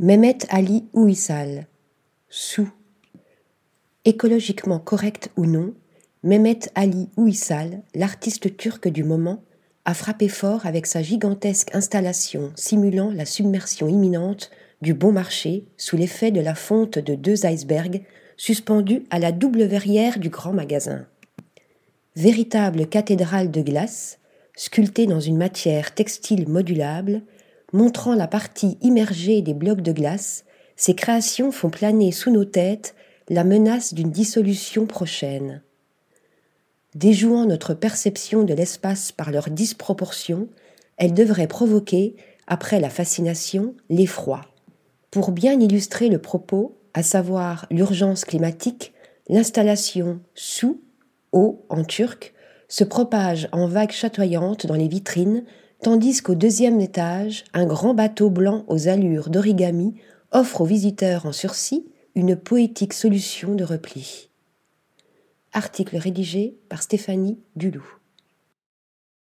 Mehmet Ali Ouissal. Sous. Écologiquement correct ou non, Mehmet Ali Ouissal, l'artiste turc du moment, a frappé fort avec sa gigantesque installation simulant la submersion imminente du bon marché sous l'effet de la fonte de deux icebergs suspendus à la double verrière du grand magasin. Véritable cathédrale de glace, sculptée dans une matière textile modulable, montrant la partie immergée des blocs de glace, ces créations font planer sous nos têtes la menace d'une dissolution prochaine. Déjouant notre perception de l'espace par leur disproportion, elles devraient provoquer, après la fascination, l'effroi. Pour bien illustrer le propos, à savoir l'urgence climatique, l'installation sous, eau en turc, se propage en vagues chatoyantes dans les vitrines tandis qu'au deuxième étage, un grand bateau blanc aux allures d'origami offre aux visiteurs en sursis une poétique solution de repli. Article rédigé par Stéphanie Dulou.